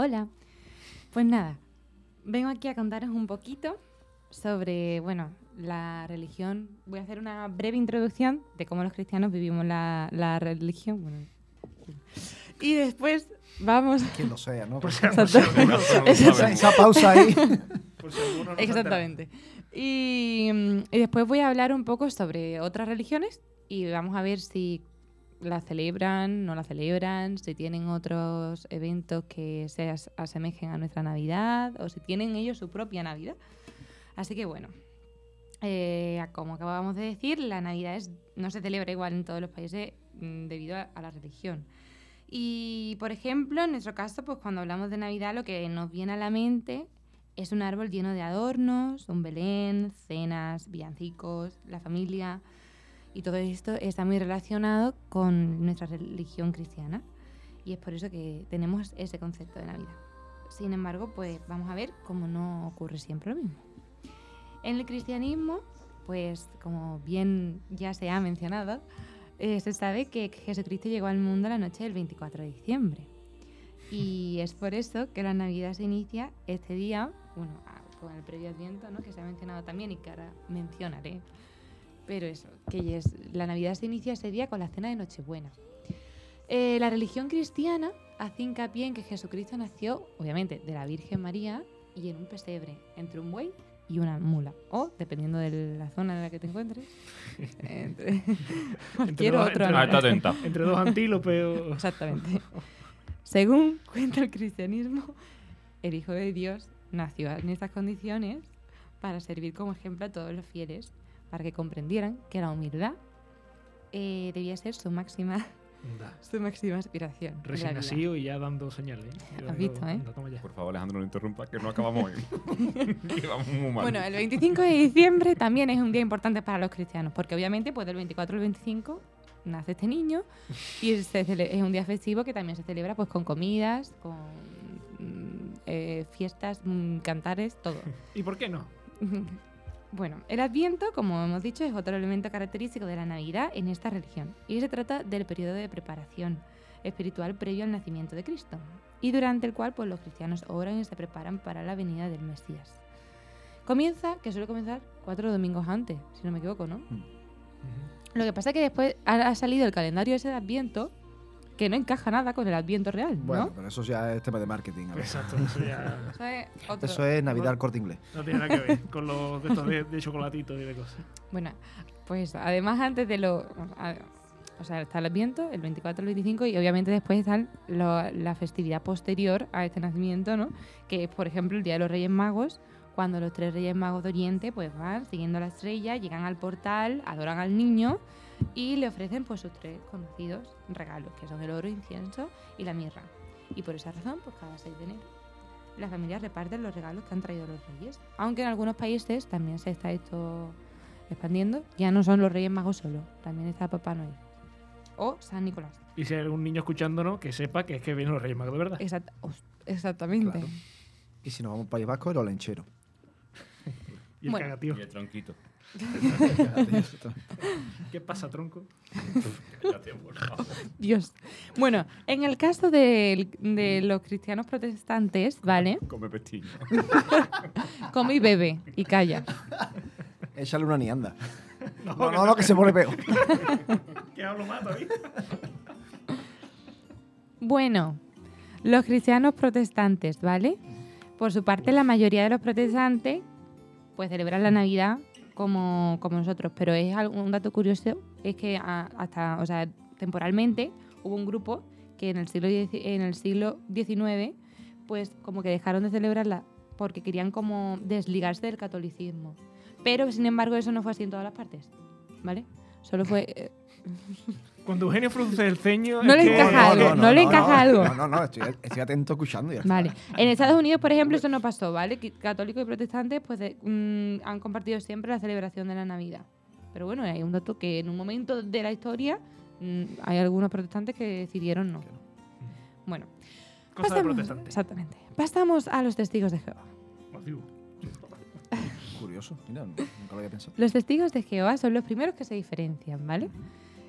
Hola, pues nada, vengo aquí a contaros un poquito sobre, bueno, la religión. Voy a hacer una breve introducción de cómo los cristianos vivimos la, la religión. Bueno, y después vamos... Quien lo sea, ¿no? Por si Exacto. alguno no lo Esa, pausa ahí. Por si alguno no se Exactamente. Y, mm, y después voy a hablar un poco sobre otras religiones y vamos a ver si la celebran, no la celebran, si tienen otros eventos que se as- asemejen a nuestra Navidad o si tienen ellos su propia Navidad. Así que bueno, eh, como acabamos de decir, la Navidad es, no se celebra igual en todos los países mm, debido a, a la religión. Y por ejemplo, en nuestro caso, pues cuando hablamos de Navidad, lo que nos viene a la mente es un árbol lleno de adornos, un Belén, cenas, villancicos, la familia. Y todo esto está muy relacionado con nuestra religión cristiana. Y es por eso que tenemos ese concepto de Navidad. Sin embargo, pues vamos a ver cómo no ocurre siempre lo mismo. En el cristianismo, pues como bien ya se ha mencionado, eh, se sabe que Jesucristo llegó al mundo la noche del 24 de diciembre. Y es por eso que la Navidad se inicia este día, bueno, con el previo adviento, ¿no? que se ha mencionado también y que ahora mencionaré. Pero eso, que es, la Navidad se inicia ese día con la cena de Nochebuena. Eh, la religión cristiana hace hincapié en que Jesucristo nació, obviamente, de la Virgen María y en un pesebre, entre un buey y una mula. O, dependiendo de la zona en la que te encuentres, entre cualquier dos- otro entre-. Entre dos antílopes o... Exactamente. Según cuenta el cristianismo, el Hijo de Dios nació en estas condiciones para servir como ejemplo a todos los fieles, para que comprendieran que la humildad eh, debía ser su máxima, Da. su máxima aspiración. Recién nacido y ya dando señales. ¿eh? Dando- visto, eh? Por favor, Alejandro, no interrumpa, que no acabamos hoy. que vamos muy mal. Bueno, el 25 de diciembre también es un día importante para los cristianos, porque obviamente pues del 24 al 25 nace este niño y cele- es un día festivo que también se celebra pues con comidas, con eh, fiestas, mm, cantares, todo. ¿Y por qué no? Bueno, el Adviento, como hemos dicho, es otro elemento característico de la Navidad en esta religión y se trata del periodo de preparación espiritual previo al nacimiento de Cristo y durante el cual pues, los cristianos oran y se preparan para la venida del Mesías. Comienza, que suele comenzar cuatro domingos antes, si no me equivoco, ¿no? Lo que pasa es que después ha, ha salido el calendario ese de Adviento que no encaja nada con el Adviento real, ¿no? Bueno, pero eso ya es tema de marketing. a ver. Exacto, eso ya Eso es otro- Eso es Navidad al corte inglés. no tiene nada que ver con los de estos de, de chocolatitos y de cosas. Bueno, pues además antes de lo... a- O sea, está el Adviento, el 24 el 25 y obviamente después está la festividad posterior a este nacimiento, ¿no? Que es, por ejemplo, el Día de los Reyes Magos, cuando los tres Reyes Magos de Oriente pues van siguiendo la estrella, llegan al portal, adoran al niño y le ofrecen pues sus tres conocidos regalos, que son el oro, incienso y la mirra. Y por esa razón, pues cada 6 de enero las familias reparten los regalos que han traído los reyes. Aunque en algunos países también se está esto expandiendo, ya no son los Reyes Magos solo, también está Papá Noel. O San Nicolás. Y si hay algún niño escuchándonos, que sepa que es que vienen los Reyes Magos de verdad. Exact- exactamente. Claro. Y si nos vamos al País Vasco, el olenchero. Y el Bueno. cagatío. Y el tronquito. ¿Qué pasa, tronco? Dios. Bueno, en el caso del- de, los cristianos protestantes, ¿vale? Come pestiño. Come y bebe y calla. Échale una nianda. No, no, no, que se pone peor. ¿Qué hablo más todavía? Bueno, los cristianos protestantes, ¿vale? Por su parte, la mayoría de los protestantes pues celebran la Navidad como, como nosotros, pero es un dato curioso es que a- hasta, o sea, temporalmente hubo un grupo que en el siglo en el siglo XIX pues como que dejaron de celebrarla porque querían como desligarse del catolicismo. Pero sin embargo eso no fue así en todas las partes, ¿vale? Solo fue eh, Cuando Eugenio frunce el ceño. No le encaja algo, no le encaja algo. No, no, no, estoy, estoy atento escuchando ya. Vale. En Estados Unidos, por ejemplo, eso no pasó, ¿vale? Católicos y protestantes pues de- mm, han compartido siempre la celebración de la Navidad. Pero bueno, hay un dato que en un momento de la historia mm, hay algunos protestantes que decidieron no. Bueno, Cosa de pasamos- protestante. Exactamente. Pasamos a los testigos de Jehová. Curioso, mira, nunca lo había pensado. Los testigos de Jehová son los primeros que se diferencian, ¿vale?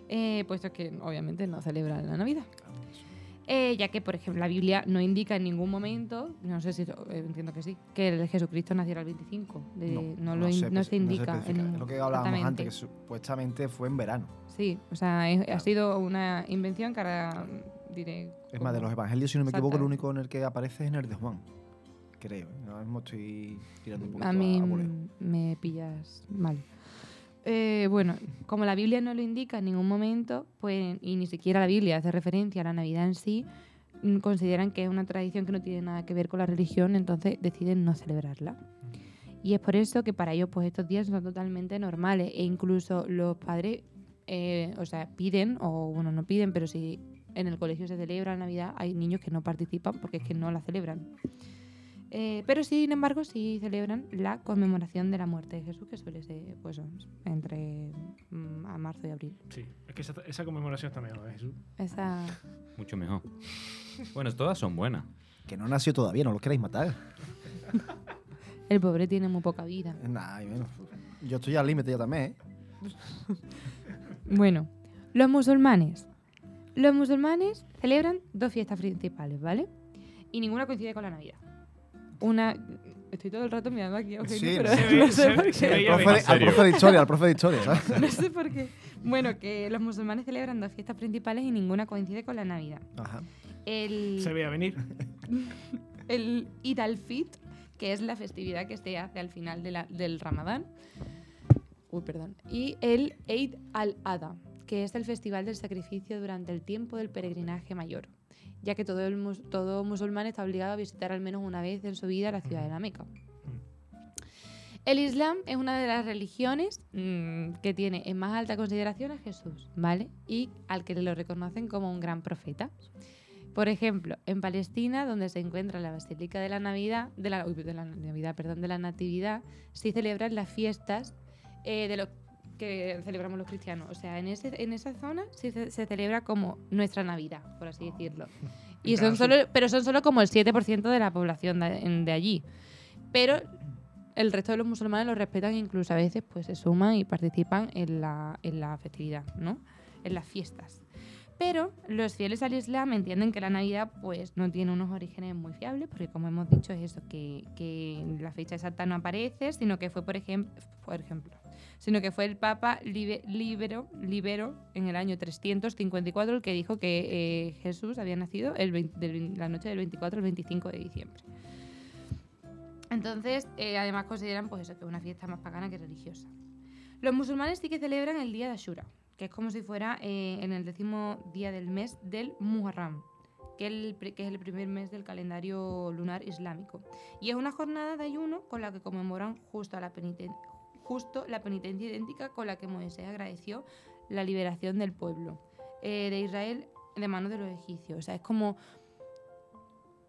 Eh, puesto que obviamente no celebran la Navidad. Eh, ya que, por ejemplo, la Biblia no indica en ningún momento, no sé si, eh, entiendo que sí, que el Jesucristo naciera el 25. de- no, lo se no se indica. en- es lo que hablábamos antes, que supuestamente fue en verano. Sí, o sea, es- ha sido una invención que ahora diré. Es más, de los evangelios, si no me equivoco, el único en el que aparece es en el de Juan. Creo. ¿eh? Ahora mismo estoy tirando un poquito A mí a me pillas mal. Eh, bueno, como la Biblia no lo indica en ningún momento, pues, y ni siquiera la Biblia hace referencia a la Navidad en sí, mm, consideran que es una tradición que no tiene nada que ver con la religión, entonces deciden no celebrarla. Y es por eso que para ellos pues estos días son totalmente normales e incluso los padres, eh, o sea, piden, o bueno, no piden, pero si en el colegio se celebra la Navidad, hay niños que no participan porque es que no la celebran. Eh, pero sin embargo sí celebran la conmemoración de la muerte de Jesús, que suele ser pues entre mm, a marzo y abril. Sí, es que esa, esa conmemoración está mejor, ¿eh, Jesús. Esa Mucho mejor. Bueno, todas son buenas. Que no nació todavía, no lo queréis matar. el pobre tiene muy poca vida. Nah, y bueno, yo estoy al límite ya también, ¿eh? Bueno, los musulmanes. Los musulmanes celebran dos fiestas principales, ¿vale? Y ninguna coincide con la Navidad. Una. Estoy todo el rato mirando aquí a Eugenio, Sí, pero no sé por qué. Al profe, de, al serio. profe de historia, al profe de historia, ¿sabes? No sé por qué. Bueno, que los musulmanes celebran dos fiestas principales y ninguna coincide con la Navidad. Ajá. El, Se veía venir. el Eid al-Fit, que es la festividad que se hace al final de la- del Ramadán. Uy, perdón. Y el Eid al-Adha, que es el festival del sacrificio durante el tiempo del peregrinaje mayor, ya que todo, el mus- todo musulmán está obligado a visitar al menos una vez en su vida la ciudad de la Meca. El Islam es una de las religiones mm, que tiene en más alta consideración a Jesús, ¿vale? Y al que lo reconocen como un gran profeta. Por ejemplo, en Palestina, donde se encuentra la Basílica de la Navidad, de la, uy, de la Navidad, perdón, de la Natividad, se celebran las fiestas eh, de lo que celebramos los cristianos. O sea, en, ese, en esa zona sí se, se celebra como nuestra Navidad, por así decirlo. Y son solo, pero son solo como el 7% de la población de, de allí. Pero el resto de los musulmanes lo respetan e incluso a veces pues se suman y participan en la, en la festividad, ¿no? En las fiestas. Pero los fieles al Islam entienden que la Navidad pues no tiene unos orígenes muy fiables, porque como hemos dicho es eso, que, la fecha exacta no aparece, sino que fue, por, ejem- por ejemplo, sino que fue el Papa Libe- Libero, en el año 354 el que dijo que eh, Jesús había nacido el 20 del- la noche del 24 al 25 de diciembre. Entonces, eh, además consideran pues eso, que es una fiesta más pagana que religiosa. Los musulmanes sí que celebran el día de Ashura, que es como si fuera eh, en el décimo día del mes del Muharram, que, el pri- que es el primer mes del calendario lunar islámico. Y es una jornada de ayuno con la que conmemoran justo, a la, peniten- justo la penitencia idéntica con la que Moisés agradeció la liberación del pueblo eh, de Israel de manos de los egipcios. O sea, es como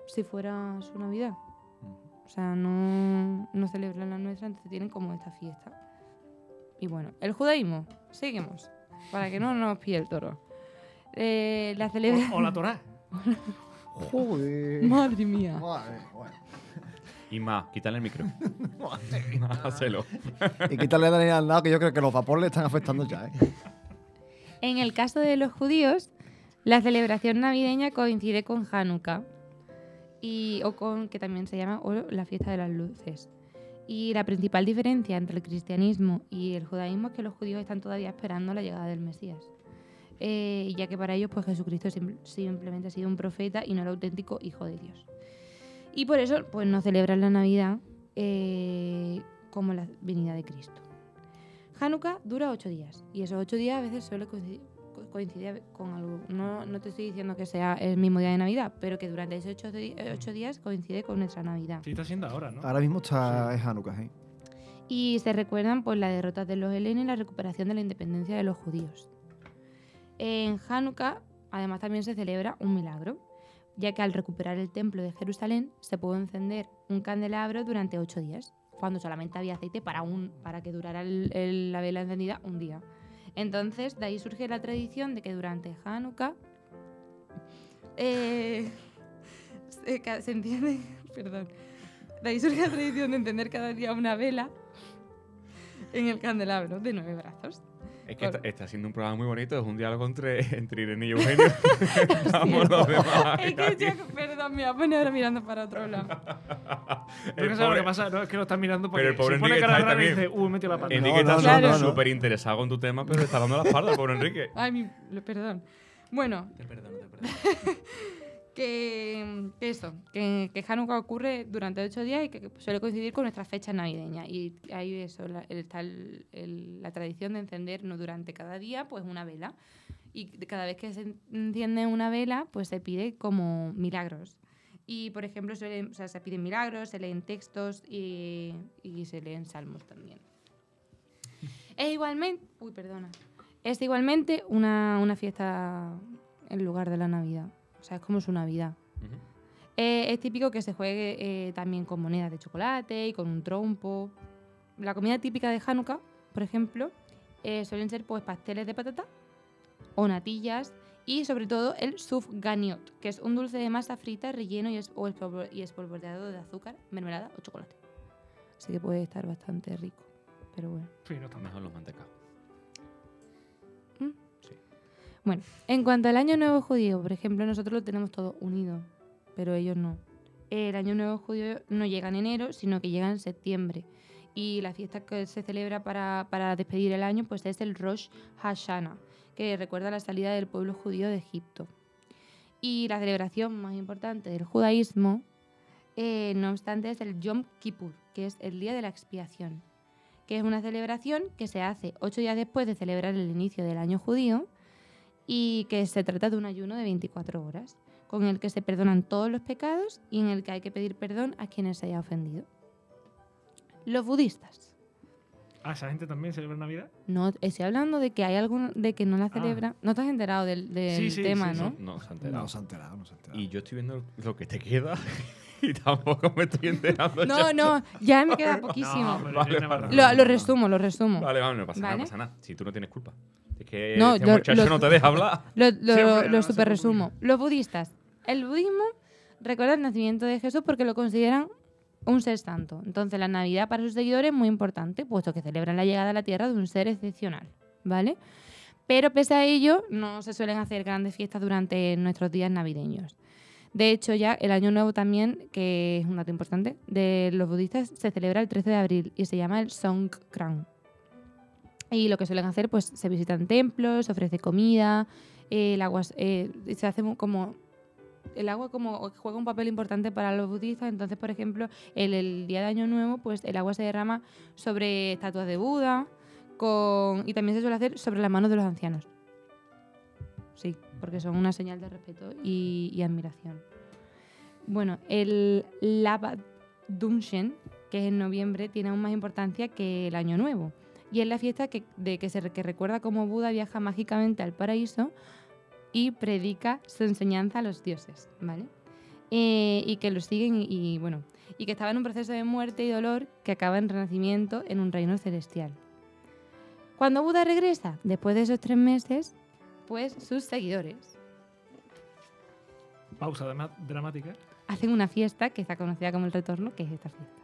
si fuera su Navidad. O sea, no, no celebran la nuestra, entonces tienen como esta fiesta. Y bueno, el judaísmo, seguimos, para que no nos pille el toro. Eh, la celebra... O, o la Torá. Joder. Madre mía. Madre, bueno. Y más, quítale el micro. Hacelo. Y quitarle a Daniel al lado, que yo creo que los vapores le están afectando ya, ¿eh? En el caso de los judíos, la celebración navideña coincide con Hanukkah, y, o con, que también se llama o la fiesta de las luces. Y la principal diferencia entre el cristianismo y el judaísmo es que los judíos están todavía esperando la llegada del Mesías. Eh, ya que para ellos pues Jesucristo sim- simplemente ha sido un profeta y no el auténtico hijo de Dios. Y por eso pues no celebran la Navidad eh, como la venida de Cristo. Hanukkah dura ocho días y esos ocho días a veces suele coincidir, co- coincidir con algo. No, no te estoy diciendo que sea el mismo día de Navidad, pero que durante esos ocho, eh, ocho días coincide con nuestra Navidad. Sí, está siendo ahora, ¿no? Ahora mismo está es Hanukkah, ¿eh? Y se recuerdan pues, las derrotas de los helenos y la recuperación de la independencia de los judíos. En Hanukkah, además, también se celebra un milagro, ya que al recuperar el templo de Jerusalén se pudo encender un candelabro durante ocho días, cuando solamente había aceite para, un, para que durara el- el- la vela encendida un día. Entonces, de ahí surge la tradición de que durante Hanukkah eh, se, se entiende, perdón, de ahí surge la tradición de encender cada día una vela en el candelabro de nueve brazos. Es que está, está siendo un programa muy bonito, es un diálogo entre, entre Irene y Eugenio. Vamos los demás. Es que yo, perdón, me voy a poner ahora mirando para otro lado. ¿Tú qué sabes lo que pasa? No, es que lo estás mirando porque Pero el pobre se pone Enrique cara está rara y dice, uy, metió la pata. Enrique No, está no, no, no. súper interesado con tu tema, pero le está dando la espalda, pobre Enrique. Ay, mi, perdón. Bueno, Te perdono, te perdono. Que, que eso, que, que Hanukkah ocurre durante ocho días y que suele coincidir con nuestras fechas navideñas. Y ahí eso, la, está el- la tradición de encender no durante cada día pues una vela. Y cada vez que se enciende una vela, pues se pide como milagros. Y, por ejemplo, suele- o sea, se piden milagros, se leen textos y, y se leen salmos también. Es igualmente... Uy, perdona. Es igualmente una, una fiesta en lugar de la Navidad. O sea, es como su Navidad. Ujú. Eh, es típico que se juegue eh, también con monedas de chocolate y con un trompo. La comida típica de Hanukkah, por ejemplo, eh, suelen ser pues pasteles de patata o natillas y sobre todo el sufganiot, que es un dulce de masa frita relleno y, es- o espolvo- y espolvoreado de azúcar, mermelada o chocolate. Así que puede estar bastante rico. Pero bueno. Sí, no está. Mejor los mantecados. Bueno, en cuanto al Año Nuevo Judío, por ejemplo, nosotros lo tenemos todo unido, pero ellos no. El Año Nuevo Judío no llega en enero, sino que llega en septiembre. Y la fiesta que se celebra para, para despedir el año pues es el Rosh Hashanah, que recuerda la salida del pueblo judío de Egipto. Y la celebración más importante del judaísmo, eh, no obstante, es el Yom Kippur, que es el Día de la Expiación, que es una celebración que se hace ocho días después de celebrar el inicio del año judío y que se trata de un ayuno de 24 horas, con el que se perdonan todos los pecados y en el que hay que pedir perdón a quienes se haya ofendido. Los budistas. Ah, ¿esa gente también celebra Navidad? No, estoy hablando de que hay alguno de que no la celebra. No te has enterado del, del Sí, sí, tema, sí, ¿no? sí. No, se ha enterado. No se ha enterado, no se ha enterado. Y yo estoy viendo lo que te queda y tampoco me estoy enterando. No, no, ya me queda poquísimo. Vale, vale. Lo, lo resumo, lo resumo. Vale, vale, no pasa nada, no pasa nada. Si tú no tienes culpa. Es que No, este lo- muchacho lo- no te deja hablar. Lo, lo- Siempre lo no, super resumo. Los budistas. El budismo recuerda el nacimiento de Jesús porque lo consideran un ser santo. Entonces la Navidad para sus seguidores es muy importante, puesto que celebran la llegada a la tierra de un ser excepcional. ¿Vale? Pero pese a ello, no se suelen hacer grandes fiestas durante nuestros días navideños. De hecho, ya el Año Nuevo también, que es un dato importante, de los budistas se celebra el 13 de abril y se llama el Songkran. Y lo que suelen hacer, pues se visitan templos, se ofrece comida, eh, el agua, eh, se hace como... El agua como juega un papel importante para los budistas, entonces, por ejemplo, el, el día de Año Nuevo, pues el agua se derrama sobre estatuas de Buda con, y también se suele hacer sobre las manos de los ancianos. Sí, porque son una señal de respeto y, admiración. Bueno, el Lava Dunshen, que es en noviembre, tiene aún más importancia que el Año Nuevo. Y es la fiesta que, de que, se, que recuerda cómo Buda viaja mágicamente al paraíso y predica su enseñanza a los dioses, ¿vale? Eh, y que los siguen y, y, bueno, y que estaba en un proceso de muerte y dolor que acaba en renacimiento en un reino celestial. Cuando Buda regresa, después de esos tres meses, pues sus seguidores Pausa dramática. hacen una fiesta que está conocida como el retorno, que es esta fiesta.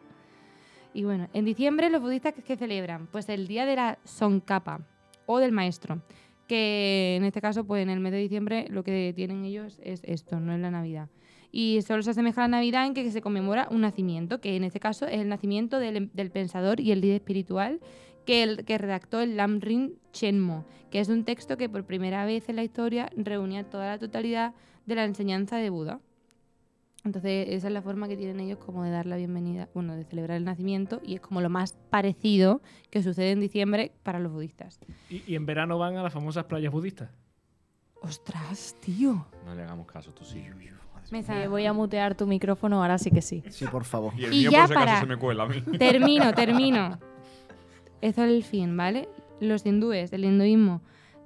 Y bueno, en diciembre los budistas que, que celebran, pues el día de la Sonkapa o del maestro, que en este caso, pues en el mes de diciembre lo que tienen ellos es esto, no es la Navidad. Y solo se asemeja a la Navidad en que se conmemora un nacimiento, que en este caso es el nacimiento del, del pensador y el líder espiritual que, el, que redactó el Lamrim Chenmo, que es un texto que por primera vez en la historia reunía toda la totalidad de la enseñanza de Buda. Entonces, esa es la forma que tienen ellos como de dar la bienvenida, bueno, de celebrar el nacimiento y es como lo más parecido que sucede en diciembre para los budistas. Y, y en verano van a las famosas playas budistas. ¡Ostras, tío! No le hagamos caso, tú sí. Me Eh, voy a mutear tu micrófono, ahora sí que sí. Sí, por favor. Y el Y mío ya por si acaso para- se me cuela a mí. Termino, termino. Esto es el fin, ¿vale? Los hindúes, el hinduismo,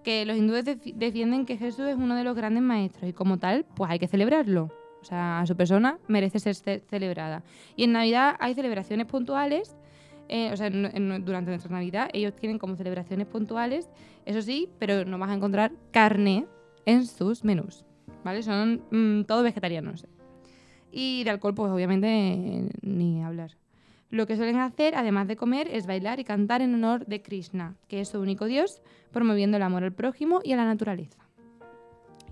que los hindúes defi- defienden que Jesús es uno de los grandes maestros y como tal, pues hay que celebrarlo. O sea, a su persona merece ser ce- celebrada. Y en Navidad hay celebraciones puntuales, eh, o sea, durante nuestra Navidad ellos tienen como celebraciones puntuales, eso sí, pero no vas a encontrar carne en sus menús, ¿vale? Son mm, todos vegetarianos. Y de alcohol, pues obviamente, ni hablar. Lo que suelen hacer, además de comer, es bailar y cantar en honor de Krishna, que es su único dios, promoviendo el amor al prójimo y a la naturaleza.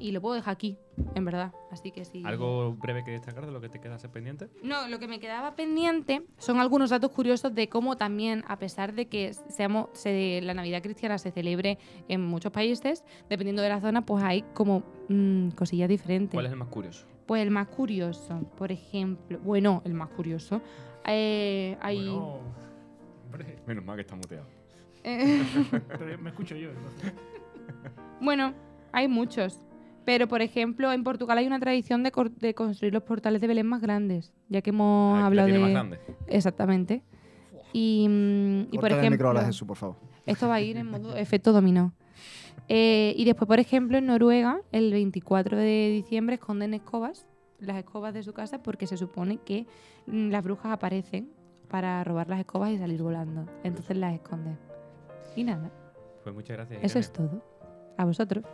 Y lo puedo dejar aquí, en verdad. Así que sí. ¿Algo breve que destacar de lo que te queda hacer pendiente? No, lo que me quedaba pendiente son algunos datos curiosos de cómo también, a pesar de que seamos, se- la Navidad cristiana se celebre en muchos países, dependiendo de la zona, pues hay como mm, cosillas diferentes. ¿Cuál es el más curioso? Pues el más curioso, por ejemplo, bueno, el más curioso, eh, hay... Bueno, hombre, Menos mal que está muteado. eh, pero me escucho yo. entonces. bueno, hay muchos. Pero, por ejemplo, en Portugal hay una tradición de, construir los portales de Belén más grandes, ya que hemos Ah, que la hablado tiene de... más grande. Exactamente. Y, mm, y por Córtale el micro ejemplo, a Jesús, por favor. esto va a ir en modo efecto dominó. Eh, y después, por ejemplo, en Noruega, el 24 de diciembre esconden escobas, las escobas de su casa, porque se supone que mm, las brujas aparecen para robar las escobas y salir volando. Entonces las esconden. Y nada, Pues muchas gracias. eso es todo. A vosotros.